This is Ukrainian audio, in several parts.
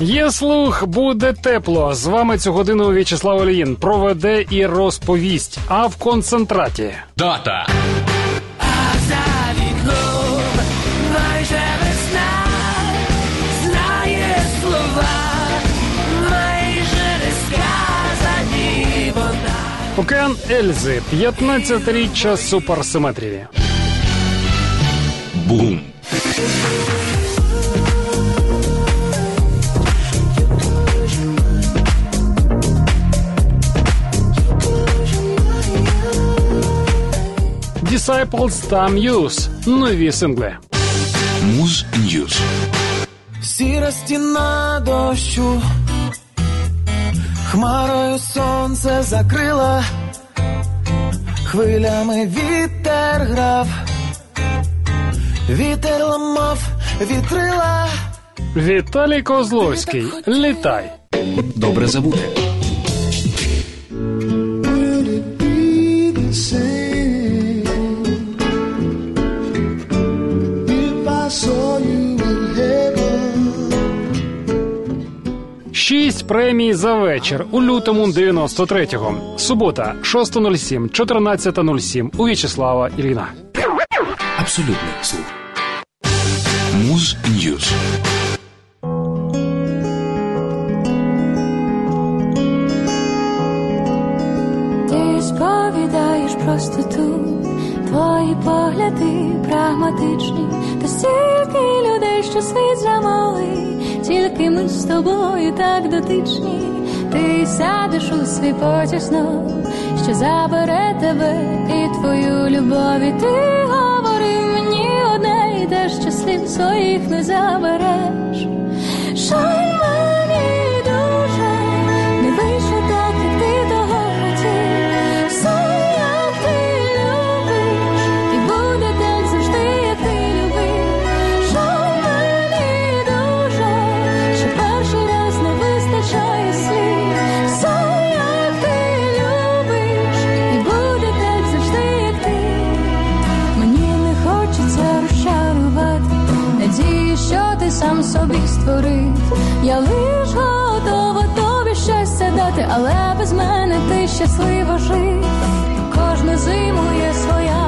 Є слух, буде тепло. З вами цю годину В'ячеслав Оліїн проведе і розповість. А в концентраті Дата. За вікном майже весна знає слова. Океан Ельзи, 15-річчя суперсиметрії. Бум. Disciples та Muse. Нові сингли. Muz News. Сіра стіна дощу, хмарою сонце закрила, хвилями вітер грав, вітер ламав, вітрила. Віталій Козловський. Літай. Добре забути. Премій за вечір у лютому 93-го. Субота, 6.07, 14.07 у В'ячеслава Ільїна. Абсолютний слух. Муз Ньюз. Ти сповідаєш простоту, твої погляди прагматичні, та стільки людей, що світ замалий, тільки ми з тобою так дотичні. Ти сядеш у свій потісно, що забере тебе і твою любов. І ти говори мені одне і те, що слів своїх не забереш. Але без мене ти щасливо жив. Кожну зиму є своя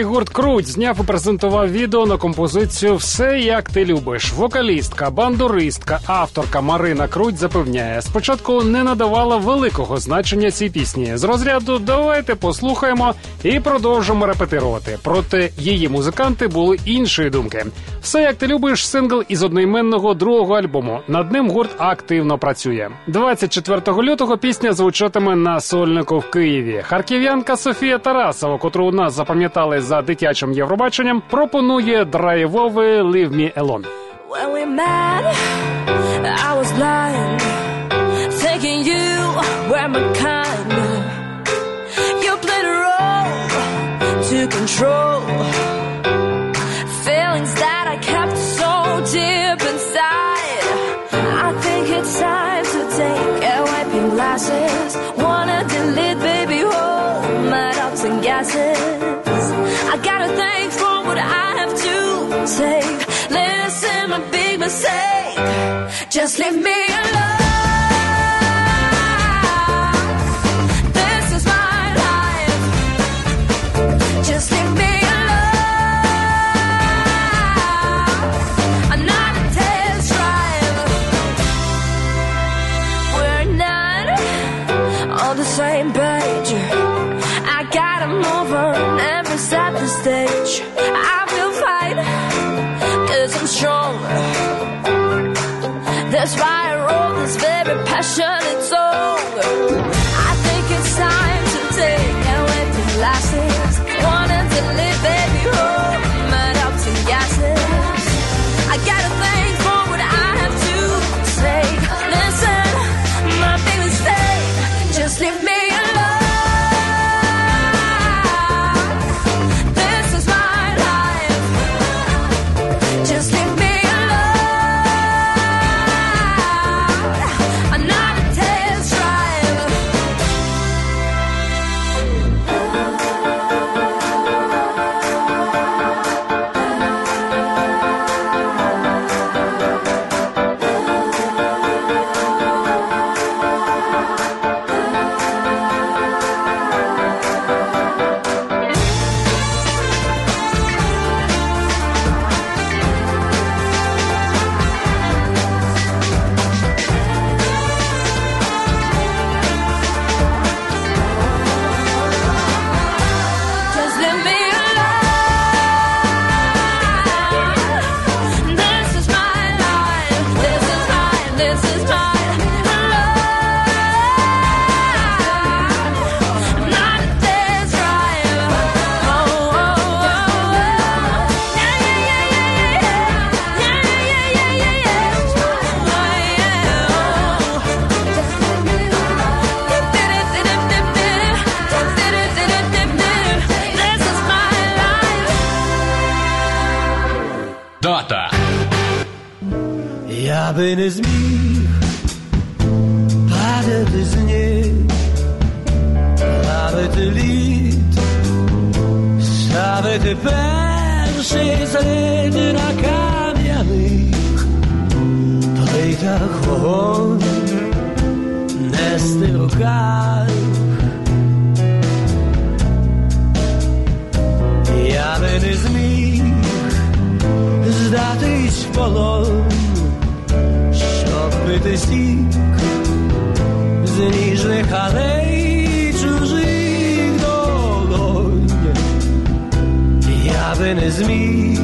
Хмельницький гурт Круть зняв і презентував відео на композицію Все як ти любиш. Вокалістка, бандуристка, авторка Марина Круть запевняє, спочатку не надавала великого значення цій пісні. З розряду давайте послухаємо і продовжимо репетирувати. Проте її музиканти були іншої думки. Все як ти любиш, сингл із одноіменного другого альбому. Над ним гурт активно працює. 24 лютого пісня звучатиме на сольнику в Києві. Харків'янка Софія Тарасова, котру у нас запам'ятали за дитячим Євробаченням, пропонує драйвовий «Leave Me Alone». When we met, I was blind, thinking you were my kind. You played a role to control Just leave me I shut it. Перший слід на кам'яних плитах вогонь, нести руках. Я би не зміг здатись в полон, щоб пити сік з ніжних алей Я би не зміг,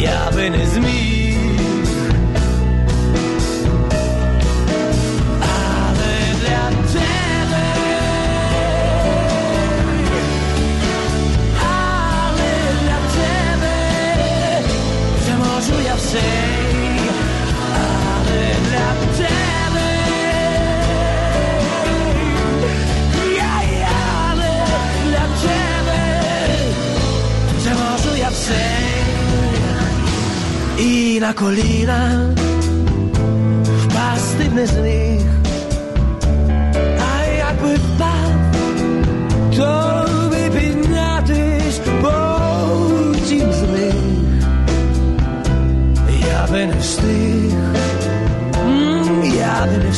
я і на коліна впасти не з них, а якби впав то би піднятись потім з них. Я би не встиг, м, я би не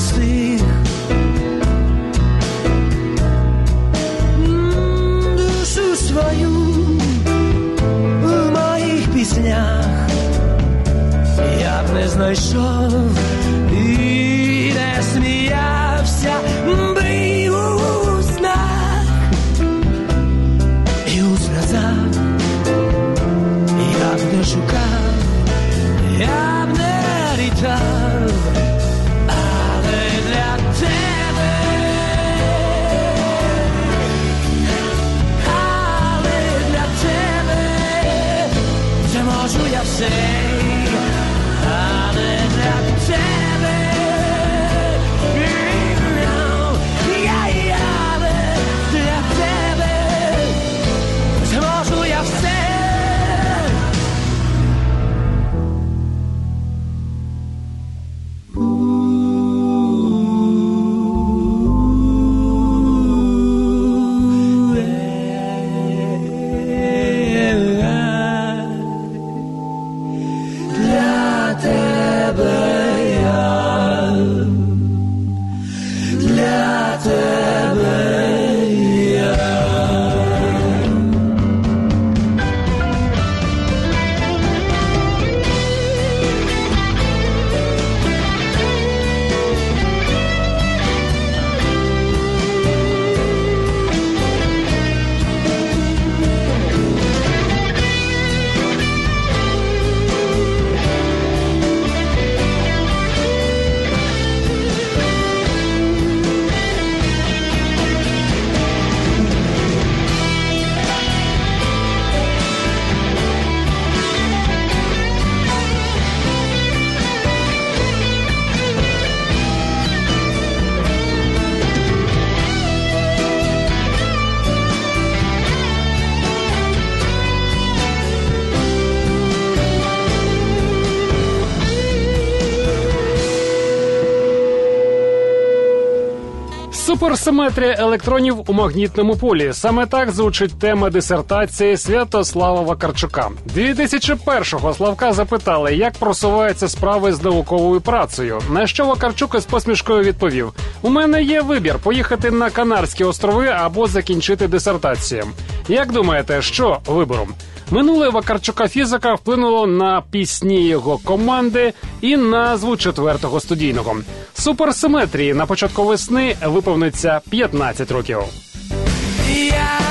Суперсиметрія електронів у магнітному полі. Саме так звучить тема дисертації Святослава Вакарчука. 2001-го Славка запитали, як просуваються справи з науковою працею. На що Вакарчук із посмішкою відповів: У мене є вибір поїхати на Канарські острови або закінчити дисертацію. Як думаєте, що вибором? Минуле Вакарчука фізика вплинуло на пісні його команди і назву четвертого студійного. Суперсиметрії на початку весни виповниться 15 років. Якби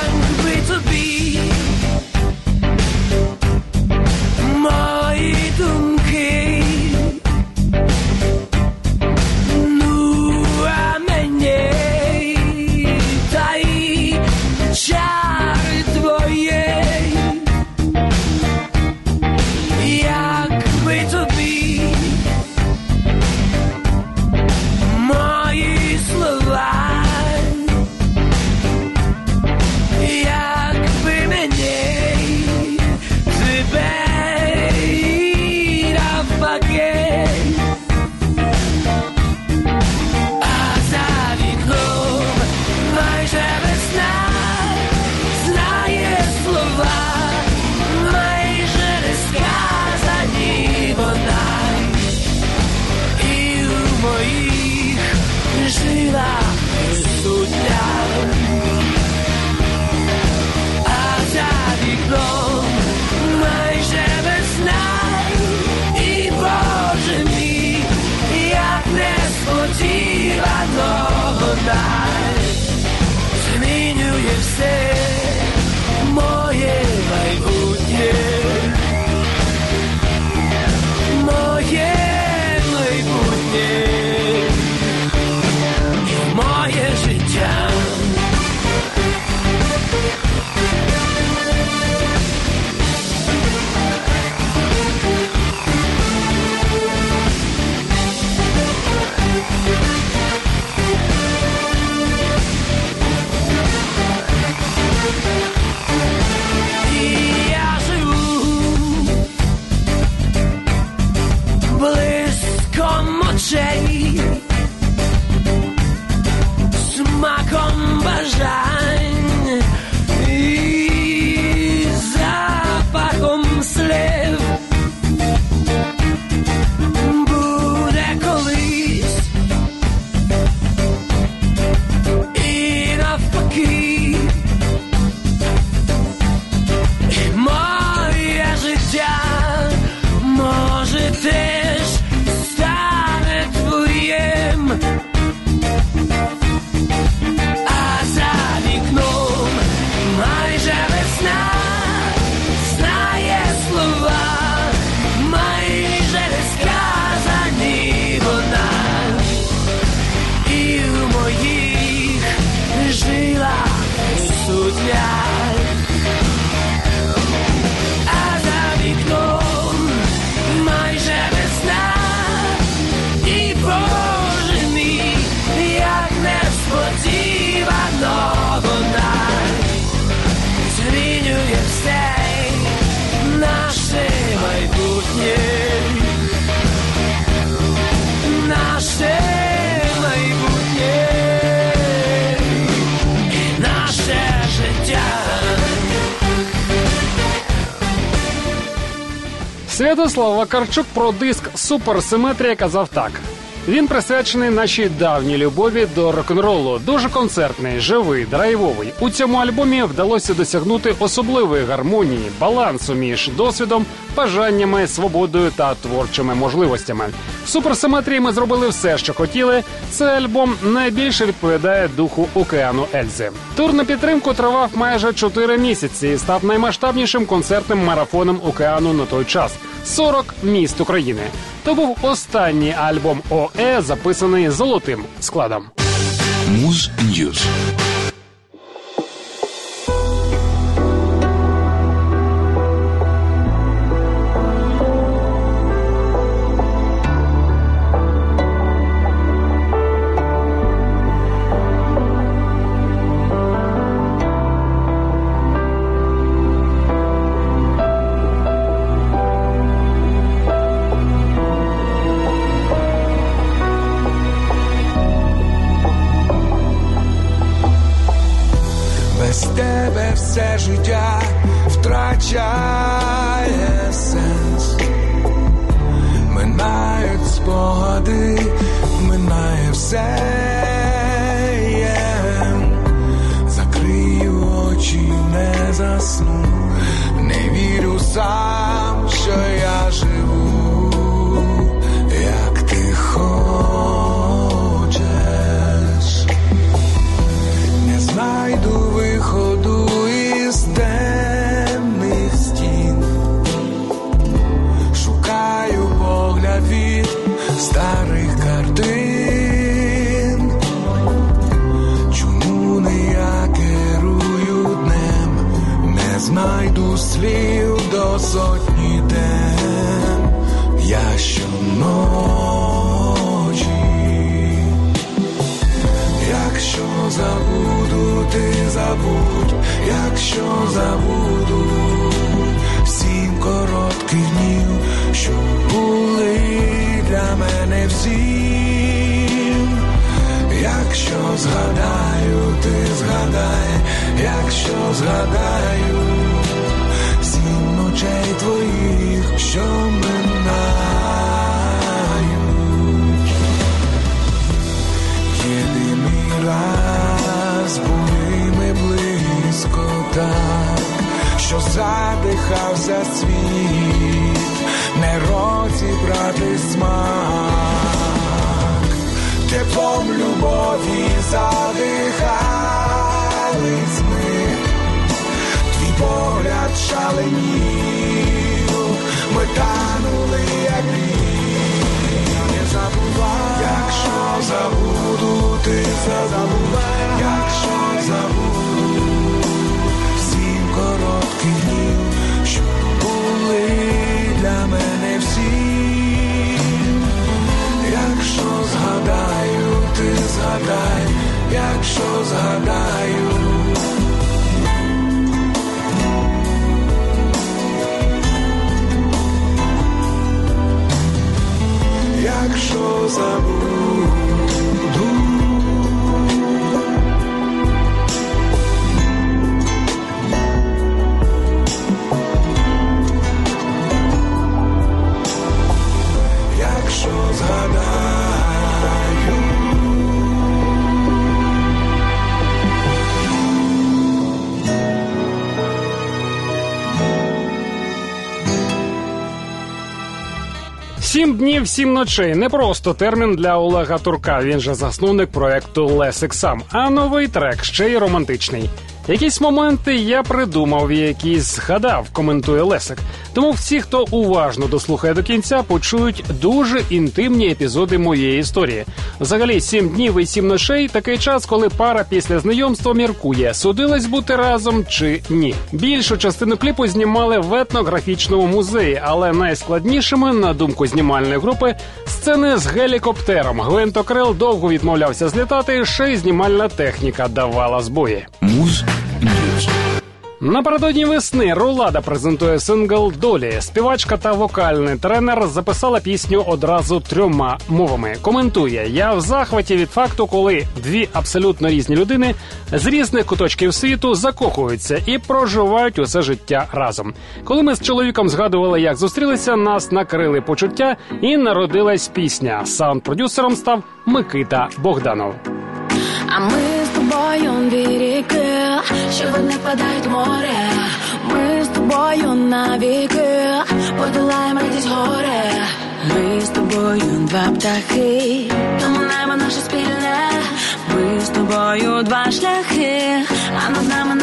Святослав Вакарчук про диск Суперсиметрія казав так: Він присвячений нашій давній любові до рок-н-ролу. Дуже концертний, живий, драйвовий. У цьому альбомі вдалося досягнути особливої гармонії, балансу між досвідом, бажаннями, свободою та творчими можливостями. В суперсиметрії ми зробили все, що хотіли. Цей альбом найбільше відповідає духу океану Ельзи. Тур на підтримку тривав майже 4 місяці і став наймасштабнішим концертним марафоном океану на той час. 40 міст України. То був останній альбом ОЕ, записаний золотим складом. Muz News. Все життя втрачає сенс. Минають спогади, минає все. Закрию очі, не засну, не вірю сам, якщо забуду сім коротких днів, що були для мене всім. Якщо згадаю, ти згадай, якщо згадаю сім ночей твоїх, що шаленів, ми танули, як не забувай, якщо забуду, ти забувай, якщо забуду сім коротких днів, що були для мене всім. Якщо згадаю, ти згадай, якщо згадаю. Якщо забуду Якщо Сім днів, сім ночей не просто термін для Олега Турка. Він же засновник проекту Лесик сам. А новий трек ще й романтичний. Якісь моменти я придумав, які згадав, коментує Лесик. Тому всі, хто уважно дослухає до кінця, почують дуже інтимні епізоди моєї історії. Взагалі, сім днів і сім ночей такий час, коли пара після знайомства міркує, судилась бути разом чи ні. Більшу частину кліпу знімали в етнографічному музеї, але найскладнішими, на думку знімальної групи, сцени з гелікоптером. Гвинтокрил довго відмовлявся злітати, ще й знімальна техніка давала збої. News. Напередодні весни Рулада презентує сингл Долі. Співачка та вокальний тренер записала пісню одразу трьома мовами. Коментує: я в захваті від факту, коли дві абсолютно різні людини з різних куточків світу закохуються і проживають усе життя разом. Коли ми з чоловіком згадували, як зустрілися, нас накрили почуття і народилась пісня. Саунд-продюсером став Микита Богданов. А ми з тобою дві ріки, що вони впадають в море. Ми з тобою навіки, подолаємо радість горе. Ми з тобою два птахи, тому небо наше спільне. Ми з тобою два шляхи, а над нами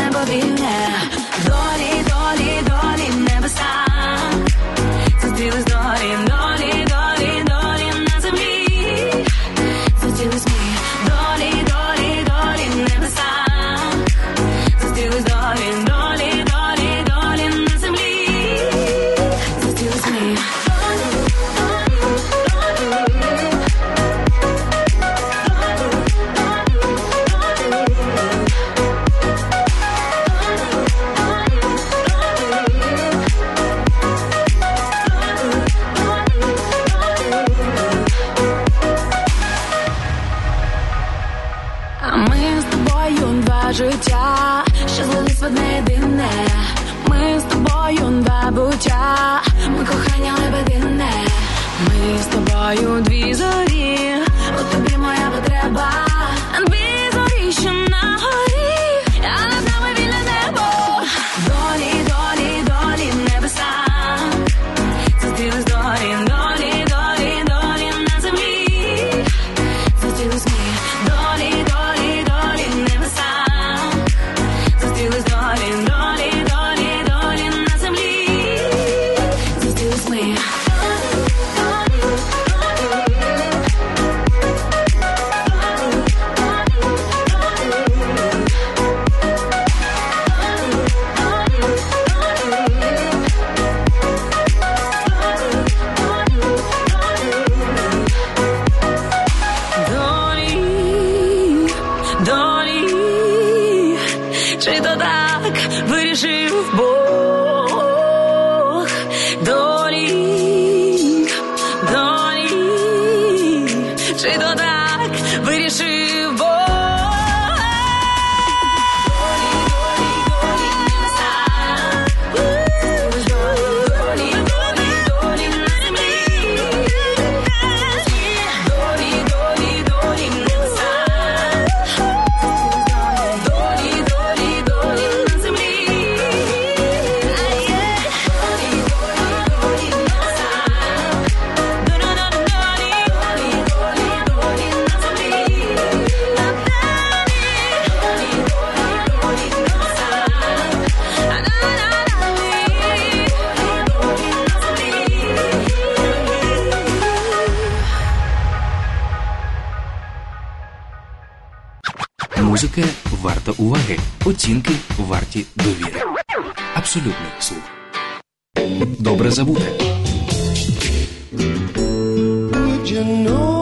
you know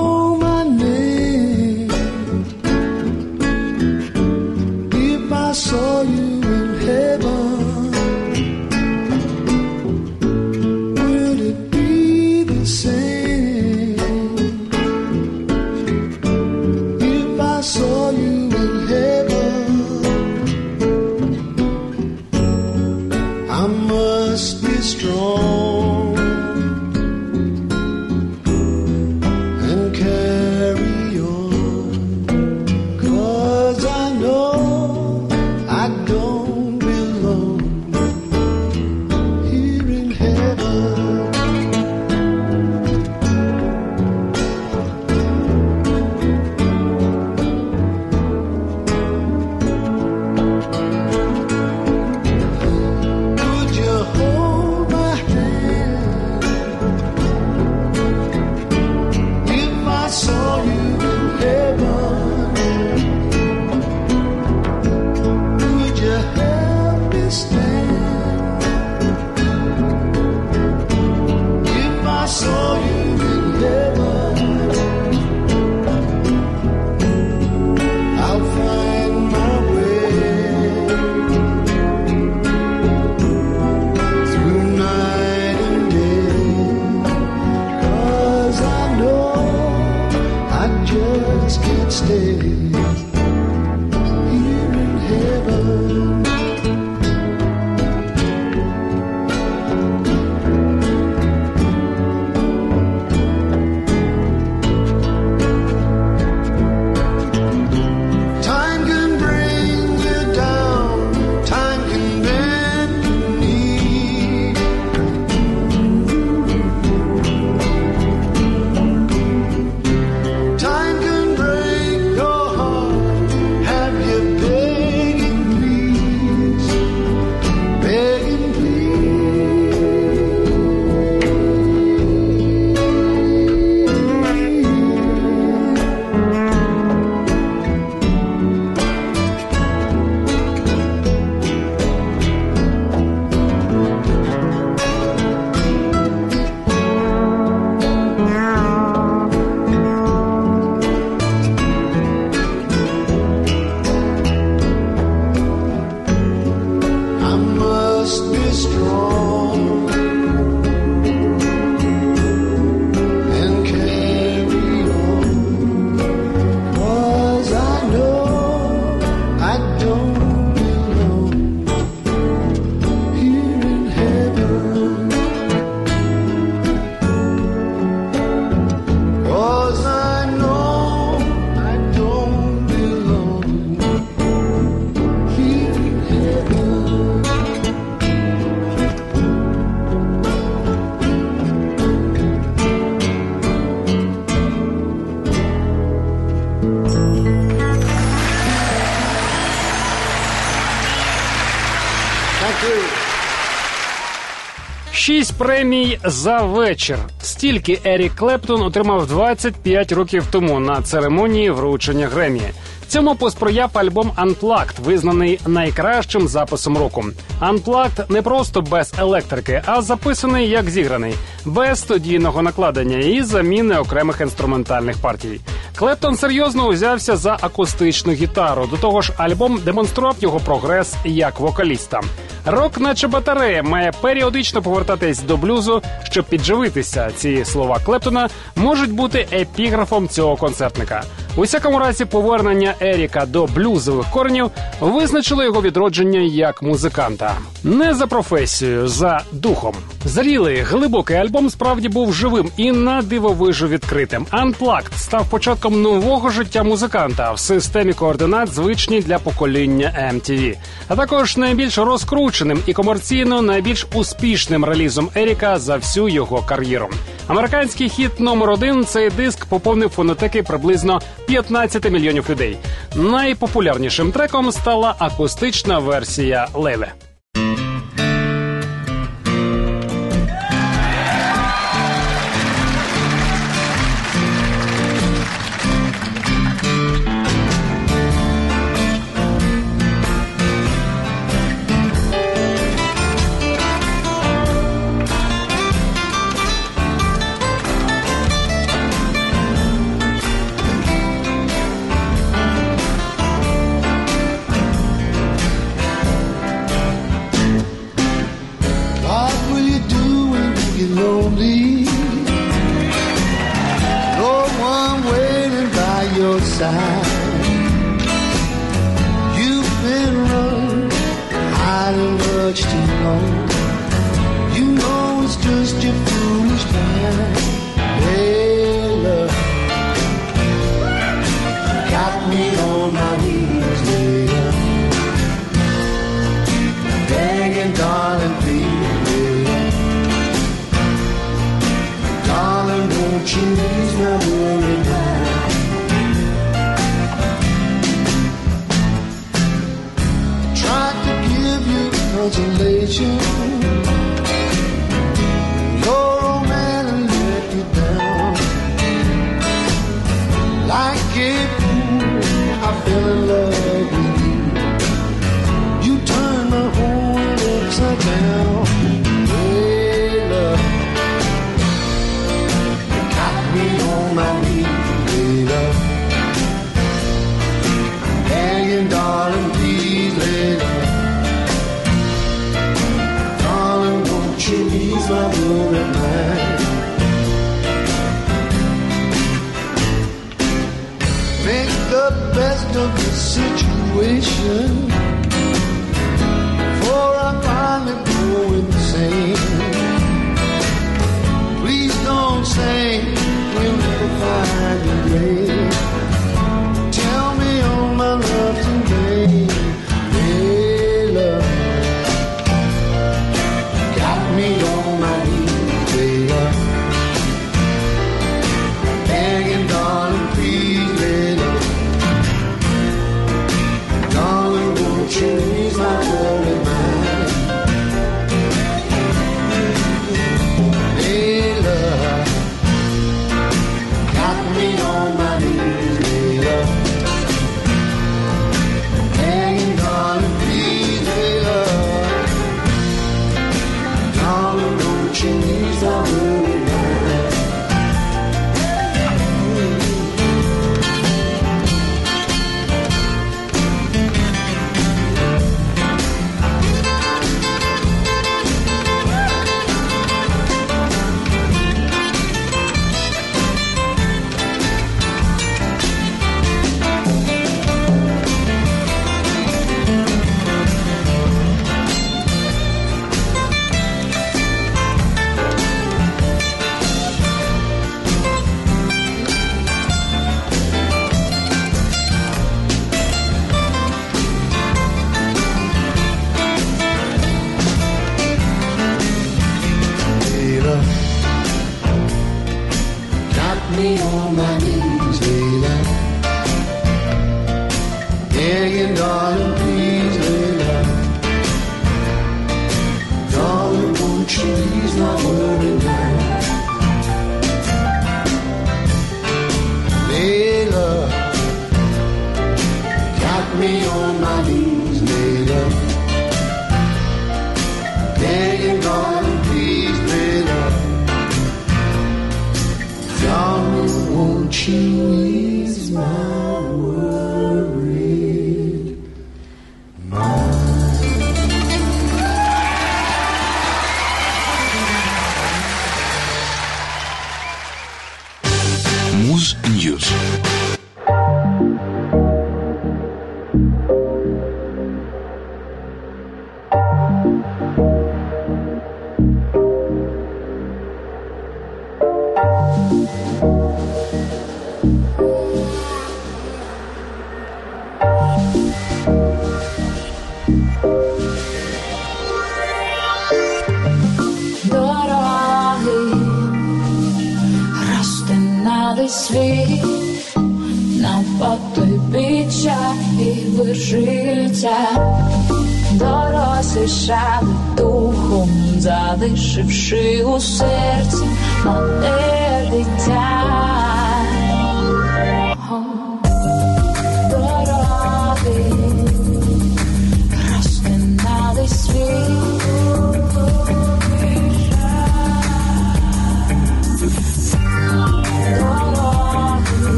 премій за вечір. Стільки Ерік Клептон отримав 25 років тому на церемонії вручення Гремі. Цьому посприяв альбом Unplugged, визнаний найкращим записом року. Unplugged не просто без електрики, а записаний як зіграний, без студійного накладення і заміни окремих інструментальних партій. Клептон серйозно узявся за акустичну гітару. До того ж, альбом демонстрував його прогрес як вокаліста. Рок, наче батарея, має періодично повертатись до блюзу, щоб підживитися. Ці слова Клептона можуть бути епіграфом цього концертника. У всякому разі, повернення Еріка до блюзових коренів визначило його відродження як музиканта. Не за професією, за духом. Зрілий, глибокий альбом справді був живим і на дивовижу відкритим. Unplugged став початком нового життя музиканта в системі координат, звичній для покоління MTV. а також найбільш розкрученим і комерційно найбільш успішним релізом Еріка за всю його кар'єру. Американський хіт номер один цей диск поповнив фонотеки приблизно 15 мільйонів людей. Найпопулярнішим треком стала акустична версія Леле. 擦干泪去。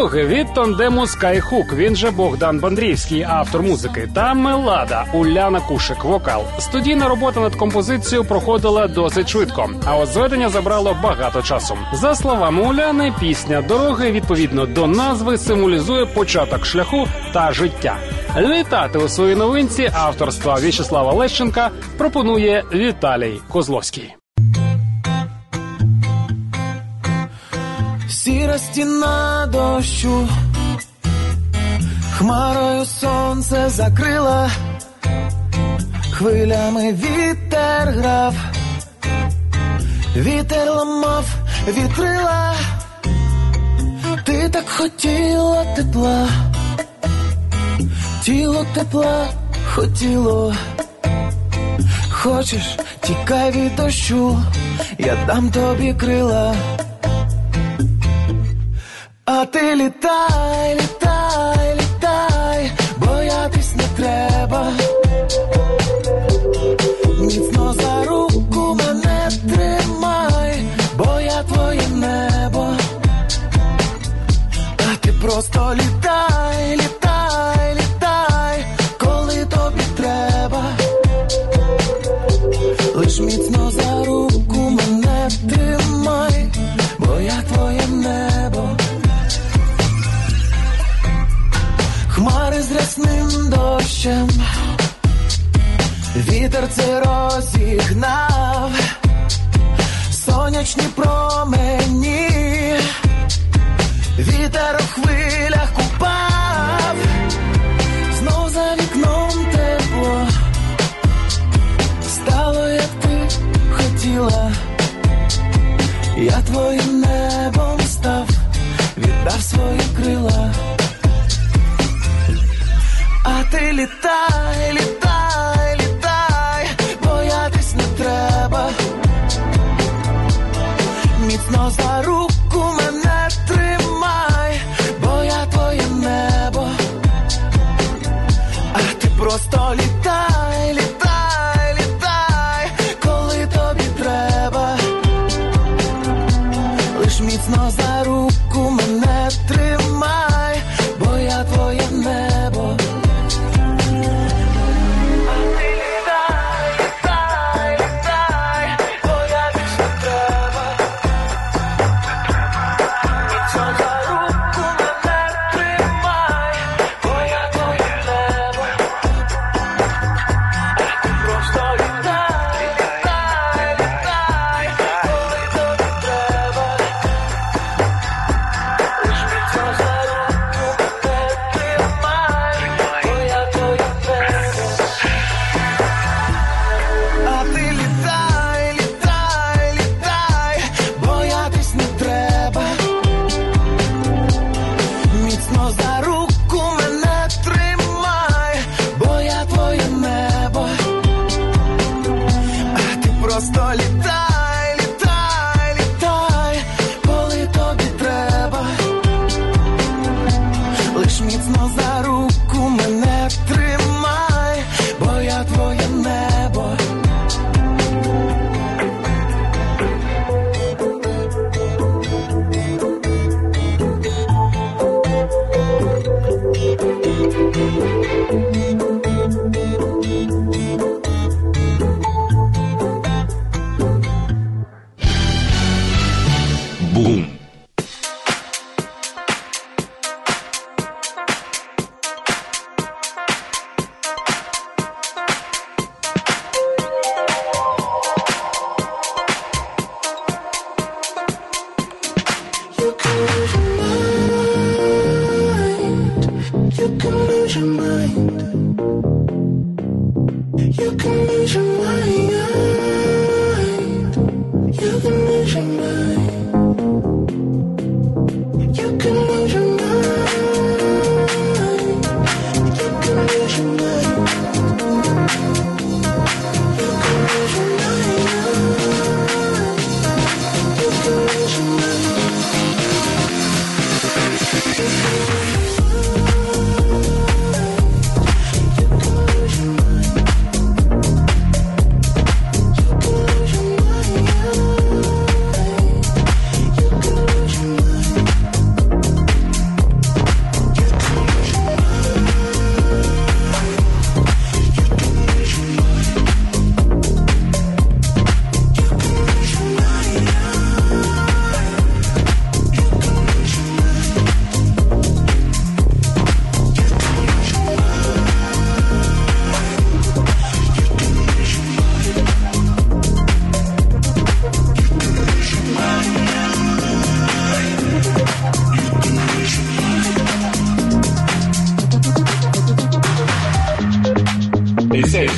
Дороги від тандему Skyhook, він же Богдан Бандрівський, автор музики, та Мелада Уляна Кушик, вокал. Студійна робота над композицією проходила досить швидко, а от зведення забрало багато часу. За словами Уляни, пісня дороги відповідно до назви символізує початок шляху та життя. Літати у своїй новинці авторства В'ячеслава Лещенка пропонує Віталій Козловський. Сіра стіна дощу, хмарою сонце закрила, хвилями вітер грав, вітер ламав вітрила, ти так хотіла тепла, тіло тепла хотіло. Хочеш, тікай від дощу, я дам тобі крила. А ты летай, летай, літай, Boom.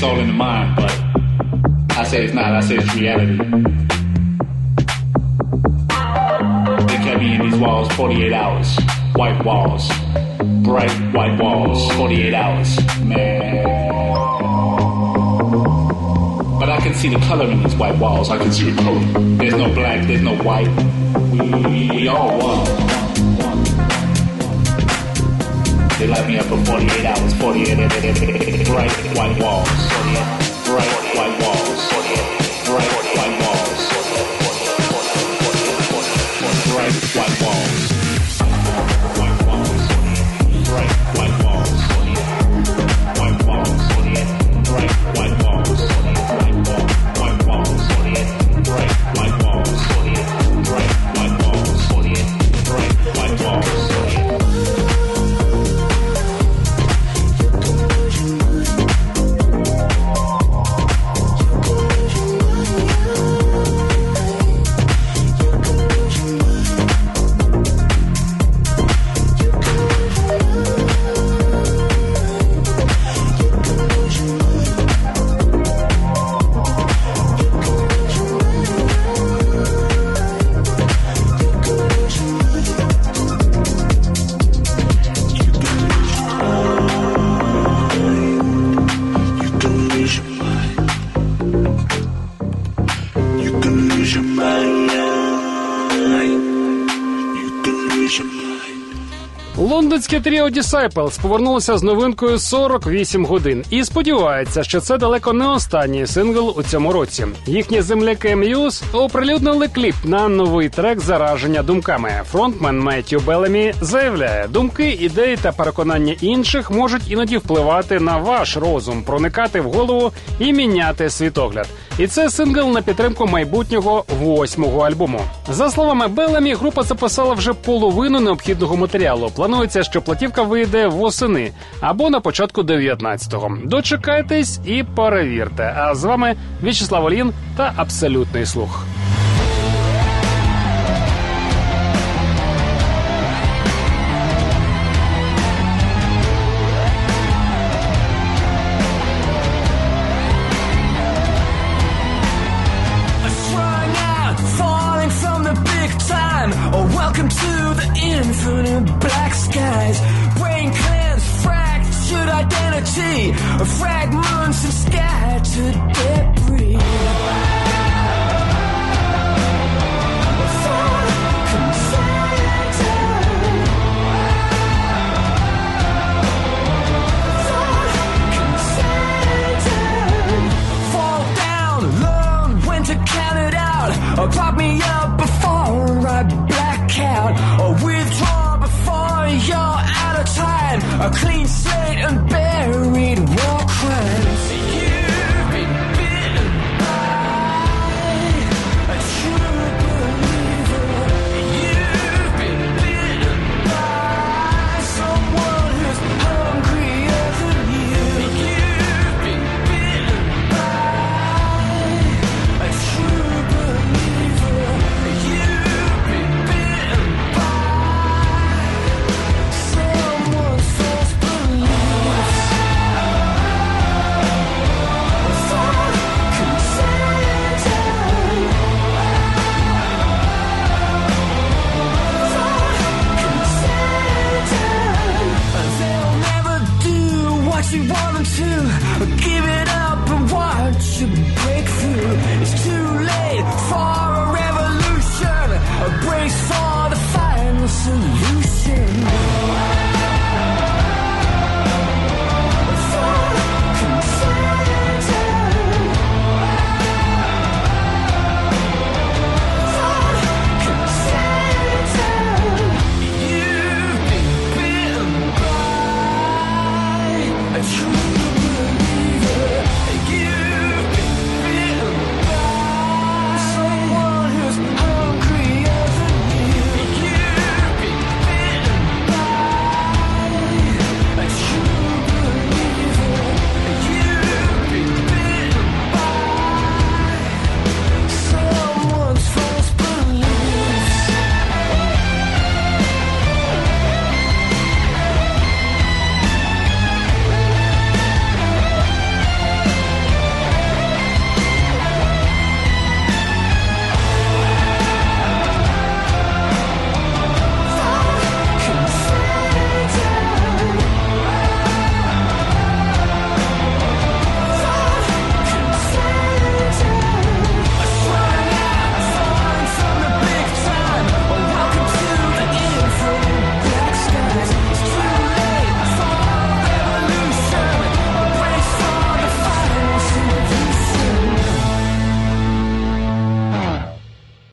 It's all in the mind, but I say it's not. I say it's reality. They kept me in these walls 48 hours. White walls. Bright white walls. 48 hours. Man. But I can see the color in these white walls. I can see the color. There's no black, there's no white. We, we all one. They light me up for 48 hours, 48 bright white walls, 48 bright white walls, Лондонське тріо Disciples повернулося з новинкою 48 годин і сподівається, що це далеко не останній сингл у цьому році. Їхні земляки Muse оприлюднили кліп на новий трек зараження думками. Фронтмен Меттю Белемі заявляє, думки, ідеї та переконання інших можуть іноді впливати на ваш розум, проникати в голову і міняти світогляд. І це сингл на підтримку майбутнього восьмого альбому. За словами Беламі, група записала вже половину необхідного матеріалу. Планується, що платівка вийде восени або на початку 19-го. Дочекайтесь і перевірте. А з вами В'ячеслав Олін та абсолютний слух. energy, fragments of scattered debris. Fall down, learn when to count it out. Pop me up before I black out. Or withdraw before you're out of time. A clean slate and bare.